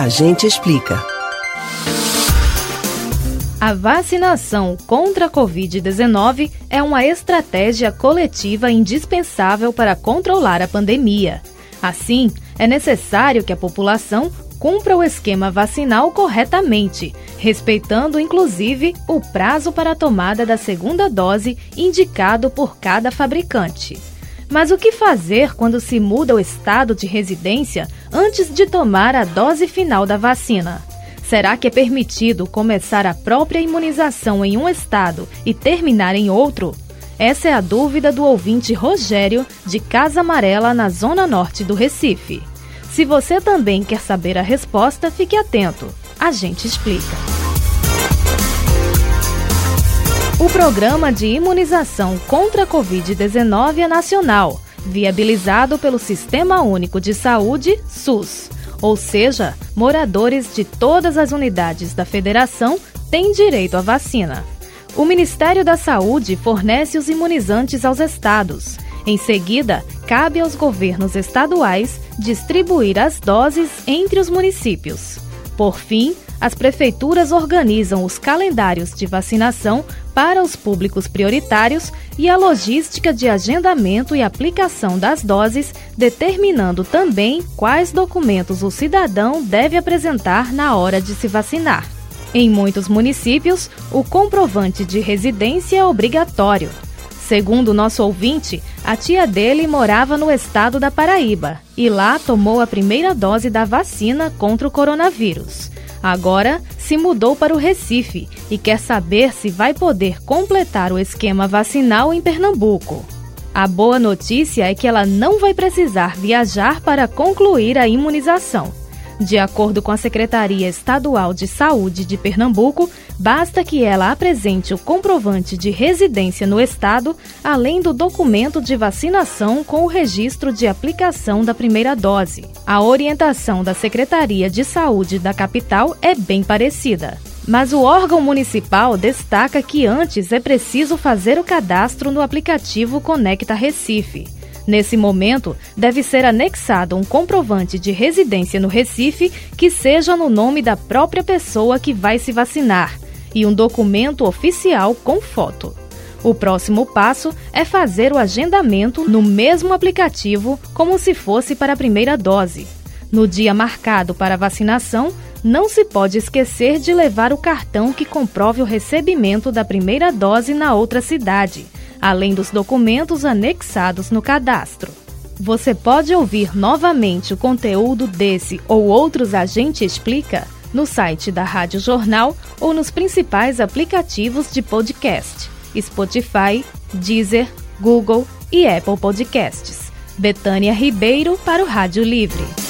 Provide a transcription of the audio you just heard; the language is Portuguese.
A gente explica. A vacinação contra a Covid-19 é uma estratégia coletiva indispensável para controlar a pandemia. Assim, é necessário que a população cumpra o esquema vacinal corretamente, respeitando inclusive o prazo para a tomada da segunda dose indicado por cada fabricante. Mas o que fazer quando se muda o estado de residência antes de tomar a dose final da vacina? Será que é permitido começar a própria imunização em um estado e terminar em outro? Essa é a dúvida do ouvinte Rogério, de Casa Amarela, na zona norte do Recife. Se você também quer saber a resposta, fique atento. A gente explica. O programa de imunização contra a Covid-19 é nacional, viabilizado pelo Sistema Único de Saúde, SUS ou seja, moradores de todas as unidades da federação têm direito à vacina. O Ministério da Saúde fornece os imunizantes aos estados. Em seguida, cabe aos governos estaduais distribuir as doses entre os municípios. Por fim, as prefeituras organizam os calendários de vacinação para os públicos prioritários e a logística de agendamento e aplicação das doses, determinando também quais documentos o cidadão deve apresentar na hora de se vacinar. Em muitos municípios, o comprovante de residência é obrigatório. Segundo nosso ouvinte, a tia dele morava no estado da Paraíba e lá tomou a primeira dose da vacina contra o coronavírus. Agora se mudou para o Recife e quer saber se vai poder completar o esquema vacinal em Pernambuco. A boa notícia é que ela não vai precisar viajar para concluir a imunização. De acordo com a Secretaria Estadual de Saúde de Pernambuco, basta que ela apresente o comprovante de residência no estado, além do documento de vacinação com o registro de aplicação da primeira dose. A orientação da Secretaria de Saúde da capital é bem parecida. Mas o órgão municipal destaca que antes é preciso fazer o cadastro no aplicativo Conecta Recife. Nesse momento, deve ser anexado um comprovante de residência no Recife que seja no nome da própria pessoa que vai se vacinar e um documento oficial com foto. O próximo passo é fazer o agendamento no mesmo aplicativo, como se fosse para a primeira dose. No dia marcado para a vacinação, não se pode esquecer de levar o cartão que comprove o recebimento da primeira dose na outra cidade além dos documentos anexados no cadastro. Você pode ouvir novamente o conteúdo desse ou outros A Gente Explica no site da Rádio Jornal ou nos principais aplicativos de podcast: Spotify, Deezer, Google e Apple Podcasts. Betânia Ribeiro para o Rádio Livre.